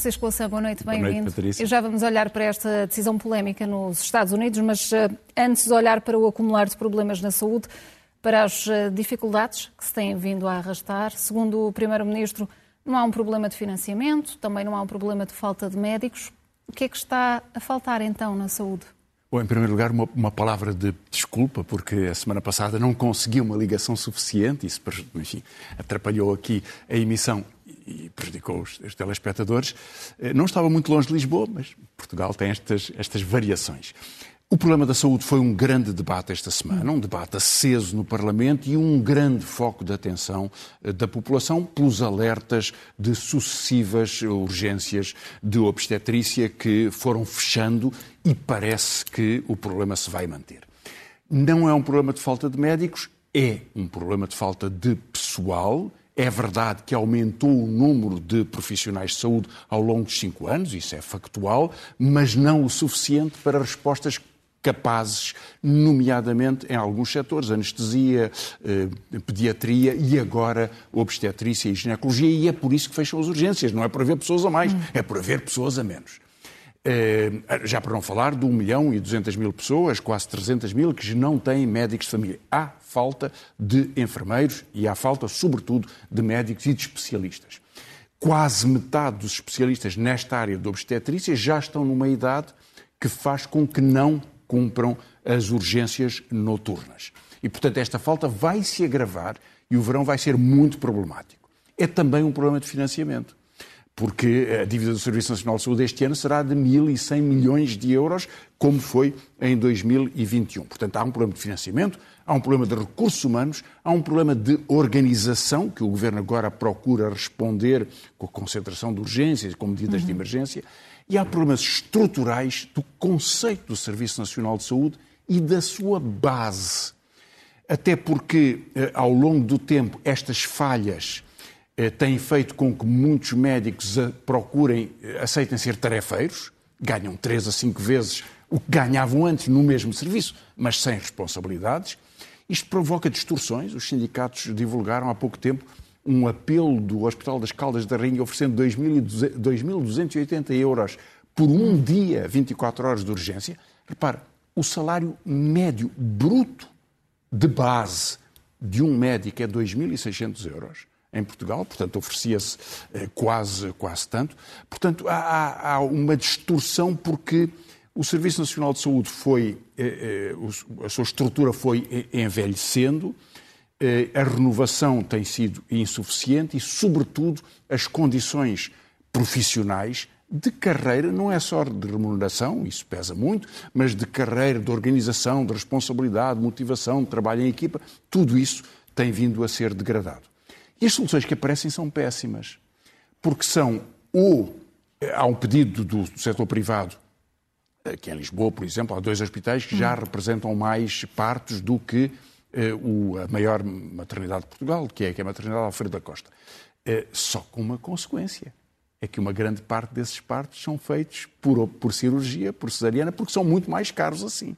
Francisco Louçã, boa noite, bem-vindo. Já vamos olhar para esta decisão polémica nos Estados Unidos, mas uh, antes de olhar para o acumular de problemas na saúde, para as uh, dificuldades que se têm vindo a arrastar, segundo o Primeiro-Ministro, não há um problema de financiamento, também não há um problema de falta de médicos. O que é que está a faltar então na saúde? Bom, em primeiro lugar, uma, uma, palavra de desculpa, porque a semana passada não consegui uma ligação suficiente, isso enfim, atrapalhou aqui a emissão e prejudicou os, os, telespectadores. Eh, não estava muito longe de Lisboa, mas Portugal tem estas, estas variações. O problema da saúde foi um grande debate esta semana, um debate aceso no Parlamento e um grande foco de atenção eh, da população pelos alertas de sucessivas urgências de obstetrícia que foram fechando e parece que o problema se vai manter. Não é um problema de falta de médicos, é um problema de falta de pessoal é verdade que aumentou o número de profissionais de saúde ao longo dos cinco anos, isso é factual, mas não o suficiente para respostas capazes, nomeadamente em alguns setores, anestesia, eh, pediatria e agora obstetrícia e ginecologia, e é por isso que fecham as urgências, não é por haver pessoas a mais, é por haver pessoas a menos. Eh, já para não falar de 1 milhão e 200 mil pessoas, quase 300 mil, que não têm médicos de família. Há falta de enfermeiros e há falta, sobretudo, de médicos e de especialistas. Quase metade dos especialistas nesta área de obstetrícia já estão numa idade que faz com que não cumpram as urgências noturnas. E, portanto, esta falta vai se agravar e o verão vai ser muito problemático. É também um problema de financiamento porque a dívida do Serviço Nacional de Saúde este ano será de 1.100 milhões de euros, como foi em 2021. Portanto, há um problema de financiamento, há um problema de recursos humanos, há um problema de organização, que o Governo agora procura responder com a concentração de urgências, com medidas uhum. de emergência, e há problemas estruturais do conceito do Serviço Nacional de Saúde e da sua base. Até porque, eh, ao longo do tempo, estas falhas eh, tem feito com que muitos médicos procurem, eh, aceitem ser tarefeiros, ganham três a cinco vezes o que ganhavam antes no mesmo serviço, mas sem responsabilidades. Isto provoca distorções. Os sindicatos divulgaram há pouco tempo um apelo do Hospital das Caldas da Rainha oferecendo 2.280 euros por um dia, 24 horas de urgência. Repare, o salário médio bruto de base de um médico é 2.600 euros em Portugal, portanto oferecia-se eh, quase, quase tanto. Portanto, há, há, uma distorção porque o Serviço Nacional de Saúde foi, eh, eh, a sua estrutura foi envelhecendo, a renovação tem sido insuficiente e, sobretudo, as condições profissionais de carreira, não é só de remuneração, isso pesa muito, mas de carreira, de organização, de responsabilidade, de motivação, de trabalho em equipa, tudo isso tem vindo a ser degradado. E as soluções que aparecem são péssimas, porque são ou há um pedido do, do setor privado, aqui em Lisboa, por exemplo, há dois hospitais que já representam mais partos do que eh, a maior maternidade de Portugal, que é, que é a maternidade Alfredo da Costa. Eh, só com uma consequência. É que uma grande parte desses partos são feitos por, por cirurgia, por cesariana, porque são muito mais caros assim.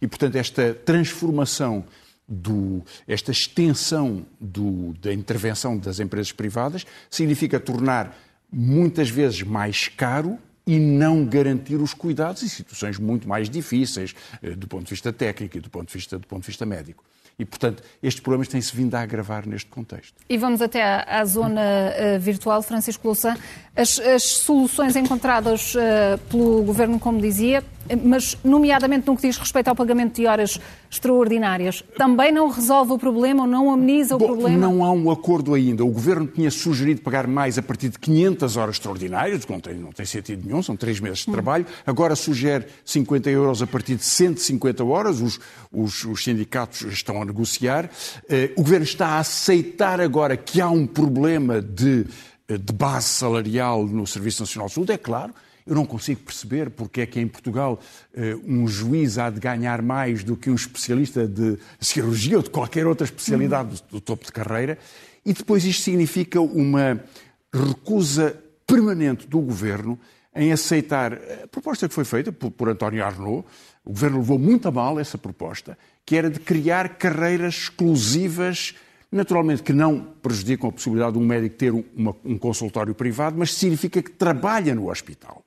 E, portanto, esta transformação do, esta extensão do, da intervenção das empresas privadas significa tornar muitas vezes mais caro e não garantir os cuidados em situações muito mais difíceis eh, do ponto de vista técnico e do ponto de vista, do ponto de vista médico. E, portanto, estes problemas têm-se vindo a agravar neste contexto. E vamos até à, à zona uh, virtual, Francisco Louçã. As, as soluções encontradas uh, pelo Governo, como dizia, mas nomeadamente no que diz respeito ao pagamento de horas extraordinárias, também não resolve o problema ou não ameniza o Bom, problema? Não há um acordo ainda. O Governo tinha sugerido pagar mais a partir de 500 horas extraordinárias, não tem, não tem sentido nenhum, são três meses de hum. trabalho. Agora sugere 50 euros a partir de 150 horas, os, os, os sindicatos estão a negociar. Eh, o Governo está a aceitar agora que há um problema de, eh, de base salarial no Serviço Nacional de Saúde, é claro eu não consigo perceber porque é que em Portugal eh, um juiz há de ganhar mais do que um especialista de cirurgia ou de qualquer outra especialidade do topo de carreira. E depois isto significa uma recusa permanente do governo em aceitar a proposta que foi feita por, por António Arnaud, o governo levou muito a mal essa proposta, que era de criar carreiras exclusivas, naturalmente que não prejudicam a possibilidade de um médico ter uma, um consultório privado, mas significa que trabalha no hospital.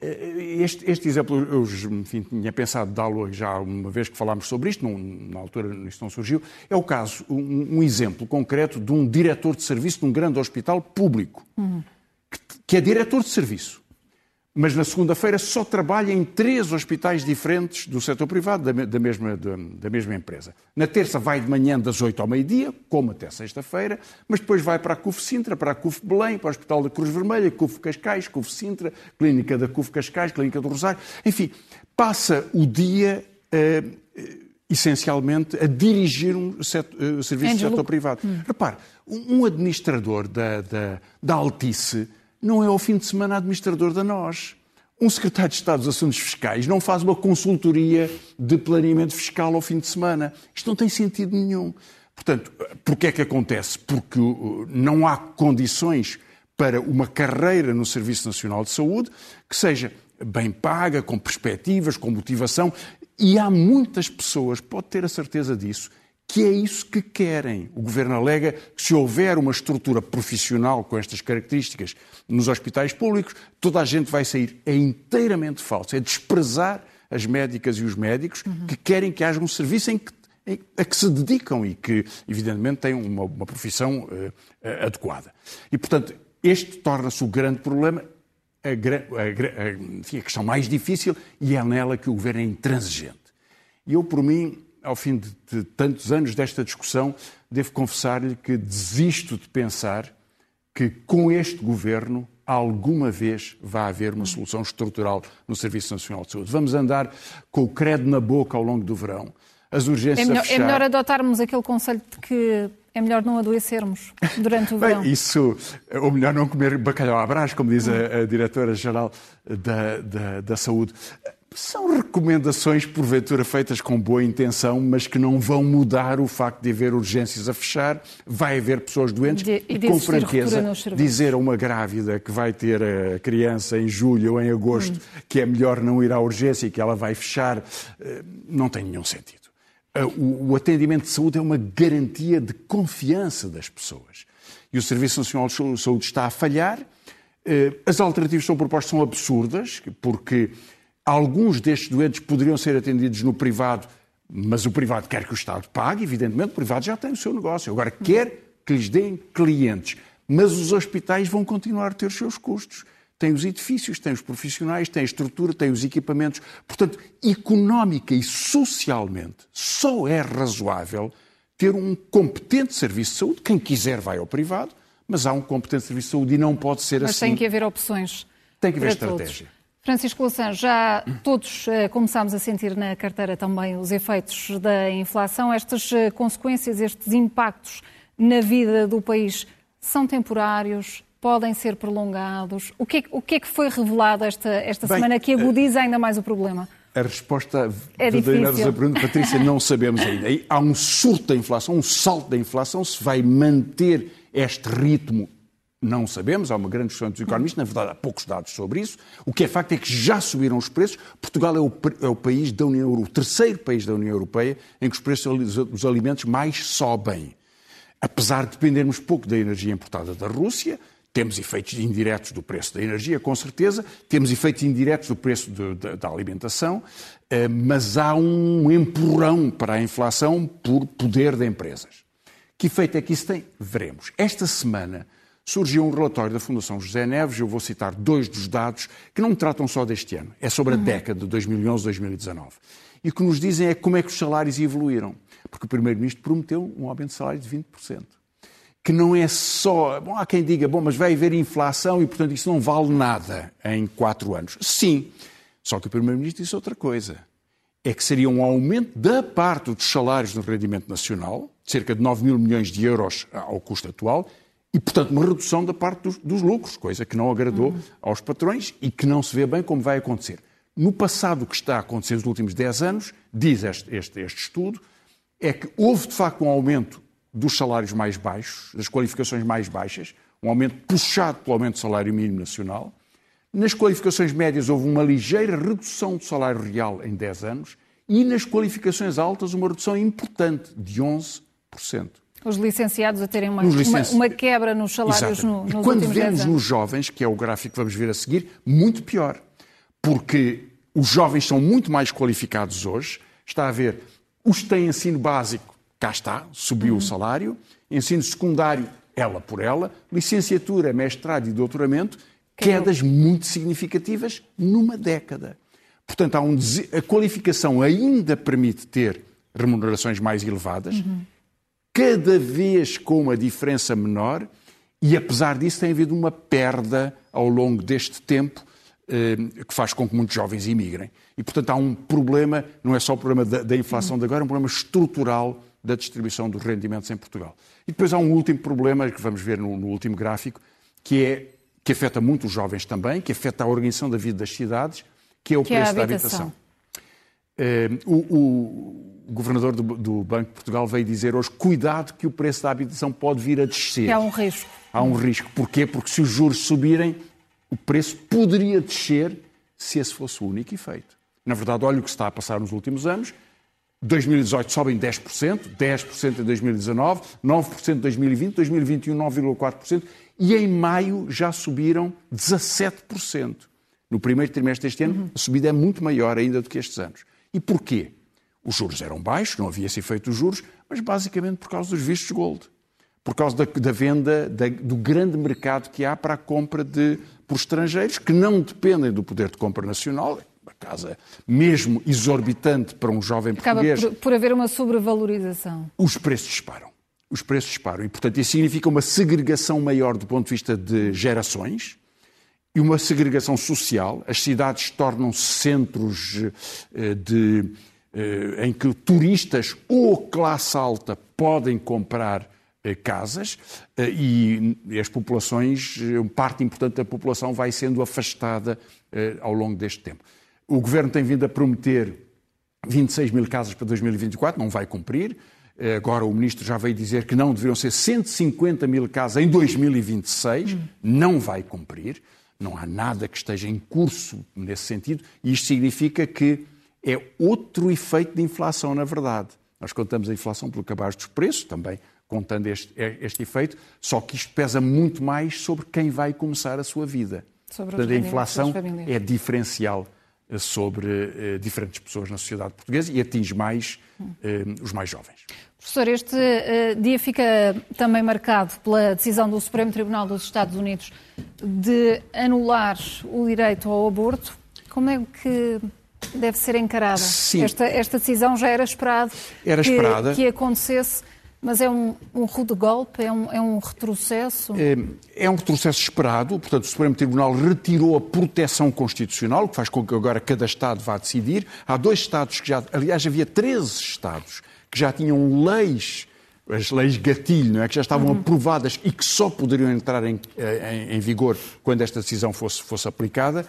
Eh, este, este, exemplo, eu enfim, tinha pensado dá-lo já uma vez que falámos sobre isto, não, na altura isto não surgiu. É o caso, um, um, exemplo concreto de um diretor de serviço de um grande hospital público, uhum. que, que é diretor de serviço mas na segunda-feira só trabalha em três hospitais diferentes do setor privado da, da, mesma, da, da, mesma empresa. Na terça vai de manhã das 8 ao meio-dia, como até sexta-feira, mas depois vai para a CUF Sintra, para a CUF Belém, para o Hospital da Cruz Vermelha, CUF Cascais, CUF Sintra, Clínica da CUF Cascais, Clínica do Rosário. Enfim, passa o dia uh, essencialmente a dirigir um setor, uh, serviço de setor privado. Hum. Repare, um administrador da, da, da Altice não é ao fim de semana administrador da nós. Um secretário de Estado dos Assuntos Fiscais não faz uma consultoria de planeamento fiscal ao fim de semana. Isto não tem sentido nenhum. Portanto, porquê é que acontece? Porque uh, não há condições para uma carreira no Serviço Nacional de Saúde que seja bem paga, com perspectivas, com motivação. E há muitas pessoas, pode ter a certeza disso, que é isso que querem. O Governo alega que se houver uma estrutura profissional com estas características nos hospitais públicos, toda a gente vai sair. É inteiramente falso. É desprezar as médicas e os médicos uhum. que querem que haja um serviço em que, em, a que se dedicam e que, evidentemente, têm uma, uma profissão uh, adequada. E, portanto, este torna-se o grande problema, a, a, a, a questão mais difícil, e é nela que o Governo é intransigente. E eu, por mim, ao fim de, de tantos anos desta discussão, devo confessar-lhe que desisto de pensar que com este governo alguma vez vai haver uma solução estrutural no Serviço Nacional de Saúde. Vamos andar com o credo na boca ao longo do verão. As urgências é melhor, fechar... é melhor adotarmos aquele conselho de que é melhor não adoecermos durante o verão. Bem, isso, ou melhor não comer bacalhau à brás, como diz a, a Diretora-Geral da, da, da Saúde. São recomendações, porventura, feitas com boa intenção, mas que não vão mudar o facto de haver urgências a fechar, vai haver pessoas doentes de, e, com franqueza, dizer a uma grávida que vai ter a criança em julho ou em agosto hum. que é melhor não ir à urgência e que ela vai fechar, eh, não tem nenhum sentido. Eh, o atendimento de saúde é uma garantia de confiança das pessoas. E o Serviço Nacional de Saúde está a falhar. Eh, as alternativas que são propostas são absurdas, porque Alguns destes doentes poderiam ser atendidos no privado, mas o privado quer que o Estado pague, evidentemente, o privado já tem o seu negócio. Agora quer que lhes deem clientes, mas os hospitais vão continuar a ter os seus custos. Tem os edifícios, tem os profissionais, tem a estrutura, tem os equipamentos. Portanto, económica e socialmente, só é razoável ter um competente serviço de saúde. Quem quiser vai ao privado, mas há um competente serviço de saúde e não pode ser mas assim. Mas tem que haver opções. Tem que haver estratégia. Todos. Francisco Louçã, já todos uh, começámos a sentir na carteira também os efeitos da inflação. Estas uh, consequências, estes impactos na vida do país são temporários, podem ser prolongados? O que é, o que, é que foi revelado esta, esta Bem, semana que agudiza ainda mais o problema? A resposta é verdadeira da pergunta, Patrícia, não sabemos ainda. Há um surto da inflação, um salto da inflação, se vai manter este ritmo não sabemos, há uma grande discussão dos economistas, na verdade há poucos dados sobre isso. O que é facto é que já subiram os preços. Portugal é o, é o país da União Europeia, o terceiro país da União Europeia em que os preços dos alimentos mais sobem. Apesar de dependermos pouco da energia importada da Rússia, temos efeitos indiretos do preço da energia, com certeza, temos efeitos indiretos do preço de, de, da alimentação, eh, mas há um empurrão para a inflação por poder de empresas. Que efeito é que isso tem? Veremos. Esta semana, surgiu um relatório da Fundação José Neves, eu vou citar dois dos dados, que não tratam só deste ano, é sobre a uhum. década de 2011-2019. E o que nos dizem é como é que os salários evoluíram. Porque o Primeiro-Ministro prometeu um aumento de salário de 20%. Que não é só. Bom, há quem diga, bom, mas vai haver inflação e, portanto, isso não vale nada em quatro anos. Sim. Só que o Primeiro-Ministro disse outra coisa. É que seria um aumento da parte dos salários no rendimento nacional, cerca de 9 mil milhões de euros ao custo atual, e, portanto, uma redução da parte dos, dos lucros, coisa que não agradou uhum. aos patrões e que não se vê bem como vai acontecer. No passado, o que está a acontecer nos últimos 10 anos, diz este, este, este estudo, é que houve de facto um aumento dos salários mais baixos, das qualificações mais baixas, um aumento puxado pelo aumento do salário mínimo nacional, Nas qualificações médias houve uma ligeira redução do salário real em 10 anos e nas qualificações altas uma redução importante de 11%. Os licenciados a terem uma, licenci... uma, uma quebra nos salários no, nos e quando vemos nos jovens, que é o gráfico que vamos ver a seguir, muito pior. Porque os jovens são muito mais qualificados hoje. Está a ver, os que têm ensino básico, cá está, subiu uhum. o salário. Ensino secundário, ela por ela. Licenciatura, mestrado e doutoramento, quedas muito significativas numa década. Portanto, um a qualificação ainda permite ter remunerações mais elevadas, uhum. Cada vez com uma diferença menor, e apesar disso tem havido uma perda ao longo deste tempo eh, que faz com que muitos jovens imigrem. E, portanto, há um problema, não é só o problema da, da inflação de agora, é um problema estrutural da distribuição dos rendimentos em Portugal. E depois há um último problema, que vamos ver no, no último gráfico, que é que afeta muito os jovens também, que afeta a organização da vida das cidades, que é o que preço é da habitação. Uh, o, o, governador do, do, Banco de Portugal veio dizer hoje: cuidado que o preço da habitação pode vir a descer. Que há um risco. Há um risco. Porquê? Porque se os juros subirem, o preço poderia descer se esse fosse o único efeito. Na verdade, olha o que se está a passar nos últimos anos. 2018 sobem 10%, 10% em 2019, 9% em 2020, 2021 9,4% e em maio já subiram 17%. No primeiro trimestre deste ano, a subida é muito maior ainda do que estes anos. E porquê? Os juros eram baixos, não havia esse efeito dos juros, mas basicamente por causa dos vistos gold. Por causa da, da venda, da, do grande mercado que há para a compra de, por estrangeiros, que não dependem do poder de compra nacional, uma casa mesmo exorbitante para um jovem Acaba português. Por, por haver uma sobrevalorização. Os preços disparam. Os preços disparam. E, portanto, isso significa uma segregação maior do ponto de vista de gerações e uma segregação social. As cidades tornam-se centros eh, de, eh, em que turistas ou classe alta podem comprar eh, casas e as populações, parte importante da população vai sendo afastada ao longo deste tempo. O governo tem vindo a prometer 26 mil casas para 2024, não vai cumprir. Agora o ministro já veio dizer que não deveriam ser 150 mil casas em 2026, não vai cumprir. Não há nada que esteja em curso nesse sentido, e isto significa que é outro efeito de inflação, na verdade. Nós contamos a inflação pelo cabaz dos preços, também contando este, este efeito, só que isto pesa muito mais sobre quem vai começar a sua vida. Sobre Portanto, a inflação é diferencial eh, sobre eh, diferentes pessoas na sociedade portuguesa e atinge mais eh, os mais jovens. Professor, este uh, dia fica também marcado pela decisão do Supremo Tribunal dos Estados Unidos de anular o direito ao aborto. Como é que deve ser encarada? Esta, esta, decisão já era esperado era que, esperada. que acontecesse, mas é um, um rude golpe, é um, é um retrocesso? É, é, um retrocesso esperado. Portanto, o Supremo Tribunal retirou a proteção constitucional, que faz com que agora cada Estado vá decidir. Há dois Estados que já. Aliás, havia 13 Estados que já tinham leis, as leis gatilho, não é? que já estavam uhum. aprovadas e que só poderiam entrar em, em, em, vigor quando esta decisão fosse, fosse aplicada.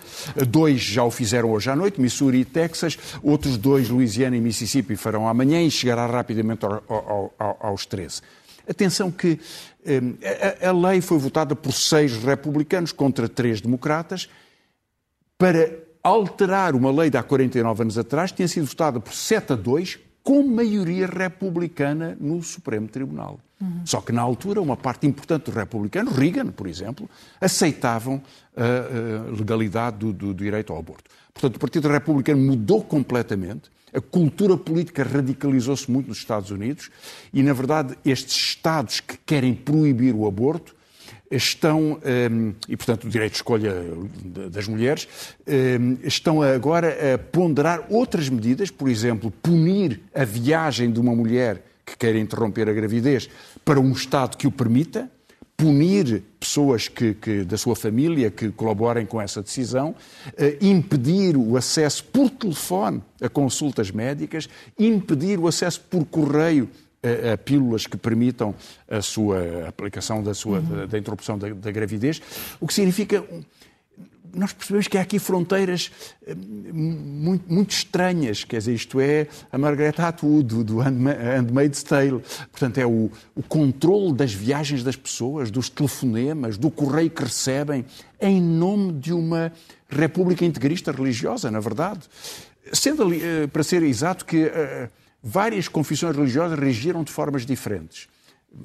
Dois já o fizeram hoje à noite, Missouri e Texas. Outros dois, Louisiana e Mississippi, farão amanhã e chegará rapidamente ao, ao, ao, aos 13. Atenção que eh, a, a lei foi votada por seis republicanos contra três democratas para alterar uma lei de há 49 anos atrás, tinha sido votada por 7 a 2 com maioria republicana no Supremo Tribunal. Uhum. Só que na altura uma parte importante dos republicanos, Reagan, por exemplo, aceitavam a, legalidade do, do, direito ao aborto. Portanto, o Partido Republicano mudou completamente, a cultura política radicalizou-se muito nos Estados Unidos e, na verdade, estes Estados que querem proibir o aborto estão, ehm, e portanto o direito de escolha das mulheres, ehm, estão agora a ponderar outras medidas, por exemplo, punir a viagem de uma mulher que queira interromper a gravidez para um Estado que o permita, punir pessoas que, que, da sua família que colaborem com essa decisão, eh, impedir o acesso por telefone a consultas médicas, impedir o acesso por correio a, pílulas que permitam a sua aplicação da, sua, uhum. da, da, interrupção da, da, gravidez, o que significa nós percebemos que há aqui fronteiras eh, muito, muito estranhas, quer dizer, isto é a Margaret Atwood, do Handmaid's Tale. Portanto, é o, o controle das viagens das pessoas, dos telefonemas, do correio que recebem, em nome de uma república integrista religiosa, na verdade. Sendo, eh, para ser exato, que uh, várias confissões religiosas reagiram de formas diferentes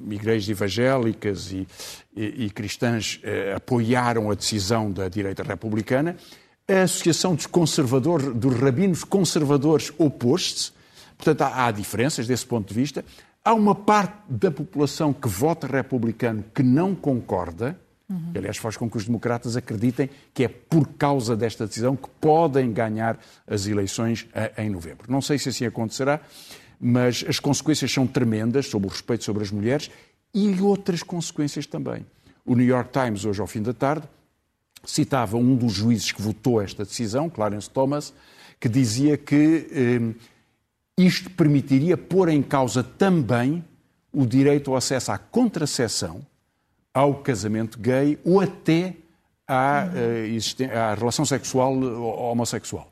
igrejas evangélicas e, e, e cristãs eh, apoiaram a decisão da direita republicana. A Associação dos Conservadores, dos Rabinos Conservadores opôs-se. Portanto, há, há diferenças desse ponto de vista. Há uma parte da população que vota republicano que não concorda, uhum. aliás faz com que os democratas acreditem que é por causa desta decisão que podem ganhar as eleições em novembro. Não sei se assim acontecerá mas as consequências são tremendas sobre o respeito sobre as mulheres e outras consequências também. O New York Times, hoje ao fim da tarde, citava um dos juízes que votou esta decisão, Clarence Thomas, que dizia que eh, isto permitiria pôr em causa também o direito ao acesso à contracepção, ao casamento gay ou até à, uh, à relação sexual homossexual.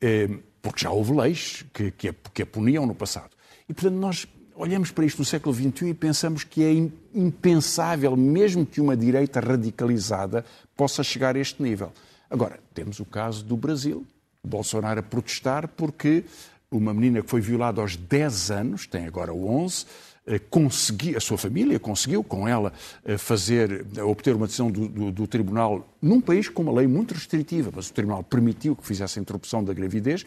Eh, porque já houve leis que, que, a, que a puniam no passado. E, portanto, nós olhamos para isto no século XXI e pensamos que é impensável, mesmo que uma direita radicalizada possa chegar a este nível. Agora, temos o caso do Brasil. Bolsonaro a protestar porque uma menina que foi violada aos 10 anos, tem agora 11, eh, consegui, a sua família conseguiu com ela eh, fazer, obter uma decisão do, do, do, tribunal num país com uma lei muito restritiva, mas o tribunal permitiu que fizesse a interrupção da gravidez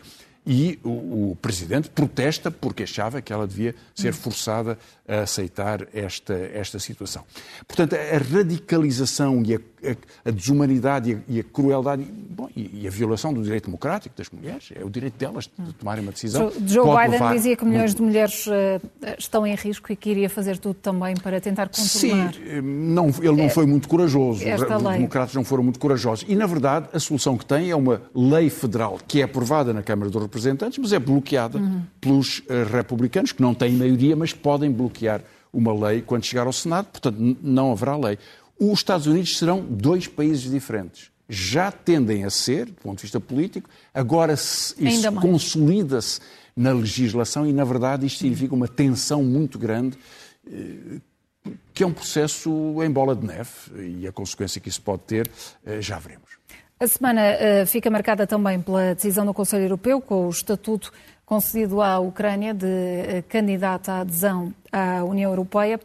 e o, o, presidente protesta porque achava que ela devia ser forçada a aceitar esta, esta situação. Portanto, a radicalização e a, a, a desumanidade e a, e a crueldade bom, e, e, a violação do direito democrático das mulheres, é o direito delas de tomarem uma decisão. Joe, Joe Biden dizia que milhões de mulheres uh, estão em risco e que iria fazer tudo também para tentar contornar. Sim, eh, não, ele não é, foi muito corajoso. Os democratas não foram muito corajosos. E, na verdade, a solução que tem é uma lei federal que é aprovada na Câmara dos Representantes representantes, mas é bloqueada uhum. pelos uh, republicanos, que não têm maioria, mas podem bloquear uma lei quando chegar ao Senado, portanto, não haverá lei. Os Estados Unidos serão dois países diferentes. Já tendem a ser, do ponto de vista político, agora isso consolida-se na legislação e, na verdade, isto significa uma tensão muito grande, eh, que é um processo em bola de neve e a consequência que isso pode ter, eh, já veremos. A semana uh, fica marcada também pela decisão do Conselho Europeu, com o estatuto concedido à Ucrânia de candidata à adesão à União Europeia.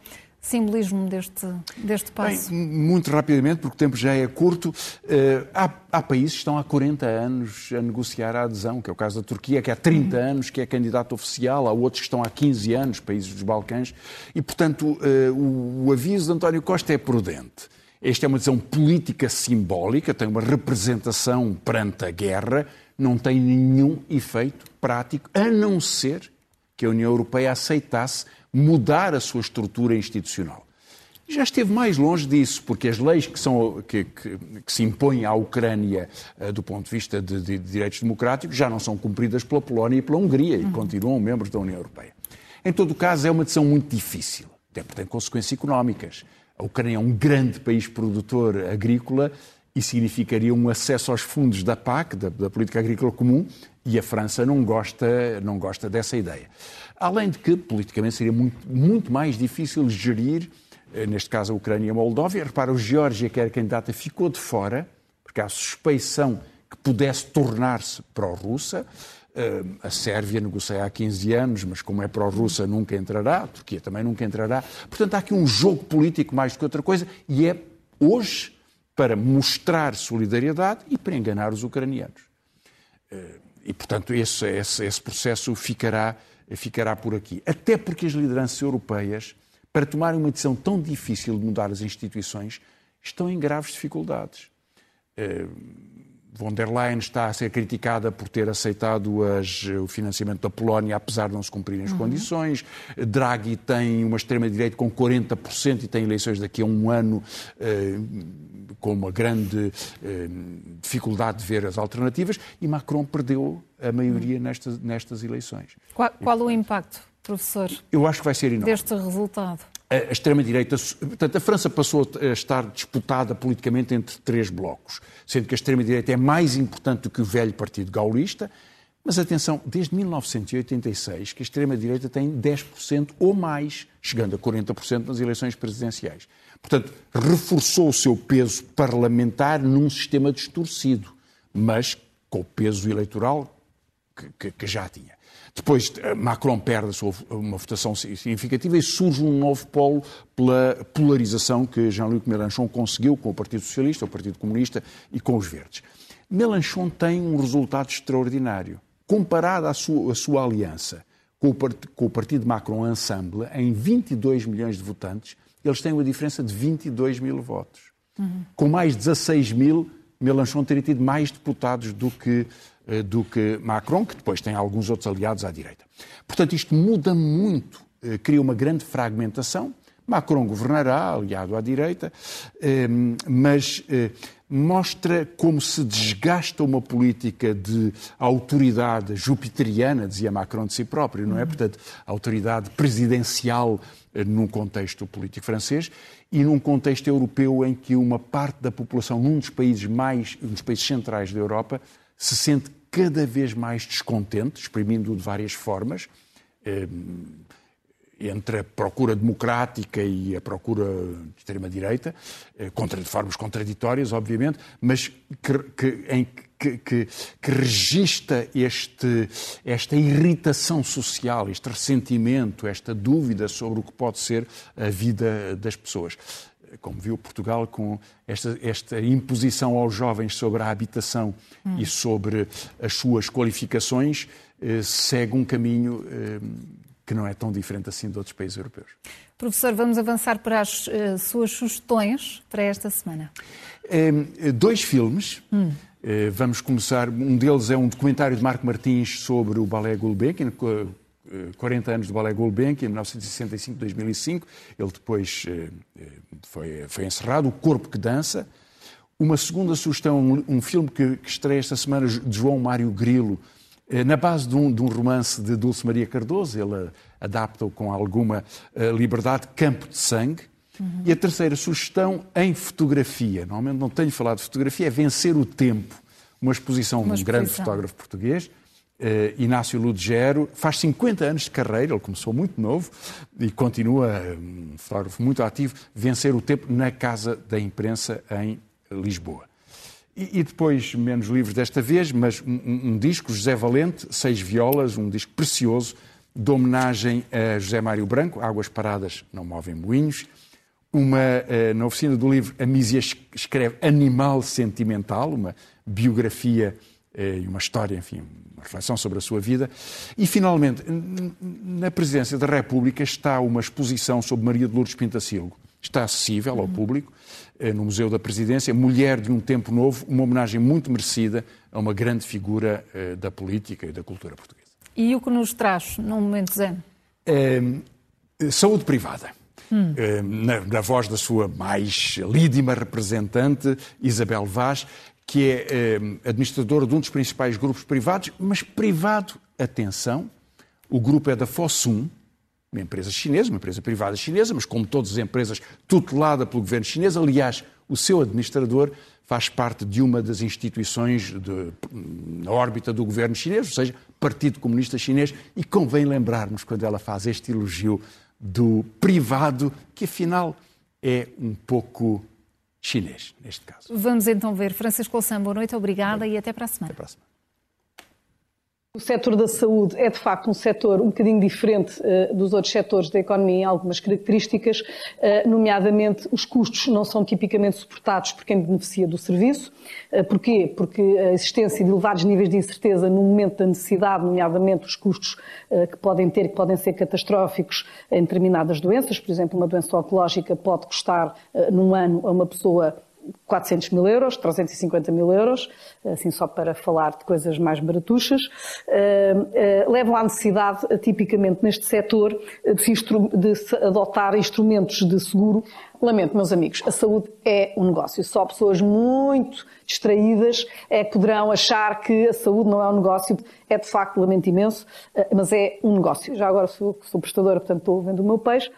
Simbolismo deste, deste passo? Bem, muito rapidamente, porque o tempo já é curto. Uh, há, há, países que estão há 40 anos a negociar a adesão, que é o caso da Turquia, que há 30 uhum. anos que é candidato oficial, há outros que estão há 15 anos, países dos Balcãs, e, portanto, o, o aviso de António Costa é prudente esta é uma decisão política simbólica, tem uma representação perante a guerra, não tem nenhum efeito prático, a não ser que a União Europeia aceitasse mudar a sua estrutura institucional. Já esteve mais longe disso, porque as leis que, são, que, que, que se impõem à Ucrânia uh, do ponto de vista de, de, direitos democráticos já não são cumpridas pela Polónia e pela Hungria e continuam membros da União Europeia. Em todo o caso, é uma decisão muito difícil, até porque tem consequências económicas. A Ucrânia é um grande país produtor agrícola e significaria um acesso aos fundos da PAC, da, da, Política Agrícola Comum, e a França não gosta, não gosta dessa ideia. Além de que, politicamente, seria muito, muito mais difícil gerir, eh, neste caso, a Ucrânia e a Moldóvia. Repara, o Geórgia, que era candidata, ficou de fora, porque há suspeição que pudesse tornar-se pró-russa. A Sérvia negocia há 15 anos, mas como é pró-russa nunca entrará, a Turquia também nunca entrará. Portanto, há aqui um jogo político mais do que outra coisa e é hoje para mostrar solidariedade e para enganar os ucranianos. Eh, e, portanto, esse, esse, esse processo ficará, ficará por aqui. Até porque as lideranças europeias, para tomarem uma decisão tão difícil de mudar as instituições, estão em graves dificuldades eh, von der Leyen está a ser criticada por ter aceitado as, o financiamento da Polónia, apesar de não se cumprirem as uhum. condições. Draghi tem uma extrema-direita com 40% e tem eleições daqui a um ano eh, com uma grande eh, dificuldade de ver as alternativas. E Macron perdeu a maioria uhum. nestas, nestas eleições. Qual, qual o impacto, professor? Eu acho que vai ser enorme. Deste resultado? A extrema-direita, portanto, a França passou a estar disputada politicamente entre três blocos, sendo que a extrema-direita é mais importante do que o velho Partido Gaulista, mas atenção, desde 1986 que a extrema-direita tem 10% ou mais, chegando a 40% nas eleições presidenciais. Portanto, reforçou o seu peso parlamentar num sistema distorcido, mas com o peso eleitoral que, que, que já tinha. Depois, eh, Macron perde uma votação significativa e surge um novo polo pela polarização que Jean-Luc Mélenchon conseguiu com o Partido Socialista, o Partido Comunista e com os Verdes. Mélenchon tem um resultado extraordinário. Comparado à sua, à sua aliança com o, com o Partido Macron Ensemble, em 22 milhões de votantes, eles têm uma diferença de 22 mil votos. Uhum. Com mais 16 mil, Mélenchon teria tido mais deputados do que do que Macron, que depois tem alguns outros aliados à direita. Portanto, isto muda muito, eh, cria uma grande fragmentação. Macron governará, aliado à direita, eh, mas mostra como se desgasta uma política de autoridade jupiteriana, dizia Macron de si próprio, não é? Portanto, autoridade presidencial num contexto político francês e num contexto europeu em que uma parte da população, num dos países mais, um dos países centrais da Europa, se sente cada vez mais descontente, exprimindo de várias formas, eh, entre a procura democrática e a procura de extrema-direita, eh, de formas contraditórias, obviamente, mas que, que, em, que, que, que registra este, esta irritação social, este ressentimento, esta dúvida sobre o que pode ser a vida das pessoas como viu Portugal, com esta, esta imposição aos jovens sobre a habitação hum. e sobre as suas qualificações, eh, segue um caminho eh, que não é tão diferente assim de outros países europeus. Professor, vamos avançar para as uh, suas sugestões para esta semana. dois filmes. Hum. vamos começar. Um deles é um documentário de Marco Martins sobre o Ballet Gulbenkian, 40 anos do Ballet Gulbenkian, em 1965-2005. Ele depois eh, eh, foi, foi encerrado. O Corpo que Dança. Uma segunda sugestão, um filme que, que estreia esta semana de João Mário Grilo, eh, na base de um, de um, romance de Dulce Maria Cardoso. Ele adapta-o com alguma liberdade, Campo de Sangue. Uhum. E a terceira sugestão, em fotografia. Normalmente não tenho falado de fotografia, é Vencer o Tempo. Uma exposição de um grande fotógrafo português Uh, Inácio Ludgero faz 50 anos de carreira, ele começou muito novo e continua um fotógrafo muito ativo, vencer o tempo na Casa da Imprensa em Lisboa. E, e depois, menos livros desta vez, mas um, um, disco, José Valente, Seis Violas, um disco precioso, de homenagem a José Mário Branco, Águas Paradas Não Movem Moinhos. Uma, uh, na oficina do livro, a Mísia escreve Animal Sentimental, uma biografia uh, e uma história, enfim, reflexão sobre a sua vida. E, finalmente, na Presidência da República está uma exposição sobre Maria de Lourdes Pintacilgo. Está acessível ao público eh, no Museu da Presidência, Mulher de um Tempo Novo, uma homenagem muito merecida a uma grande figura eh, da política e da cultura portuguesa. E o que nos traz num momento zen? É, saúde privada. Hum. Na, na, voz da sua mais lídima representante, Isabel Vaz, que é eh, administrador de um dos principais grupos privados, mas privado, atenção, o grupo é da Fosun, uma empresa chinesa, uma empresa privada chinesa, mas como todas as empresas tutelada pelo governo chinês, aliás, o seu administrador faz parte de uma das instituições de, na órbita do governo chinês, ou seja, Partido Comunista Chinês, e convém lembrarmos quando ela faz este elogio do privado, que afinal é um pouco chinês, neste caso. Vamos então ver. Francisco Louçã, boa noite, obrigada e até para a semana. Até para a semana. O setor da saúde é, de facto, um setor um bocadinho diferente uh, dos outros setores da economia em algumas características, uh, nomeadamente os custos não são tipicamente suportados por quem beneficia do serviço. Uh, porquê? Porque a existência de elevados níveis de incerteza no momento da necessidade, nomeadamente os custos que podem ter, que podem ser catastróficos em determinadas doenças, por exemplo, uma doença oncológica pode custar num ano a uma pessoa 400 mil euros, 350 mil euros, assim só para falar de coisas mais baratuchas, uh, uh, levam à necessidade, tipicamente neste setor, de, de se adotar instrumentos de seguro. Lamento, meus amigos, a saúde é um negócio. Só pessoas muito distraídas é que poderão achar que a saúde não é um negócio. É de facto, lamento imenso, mas é um negócio. Já agora sou, sou prestadora, portanto estou vendo o meu peixe.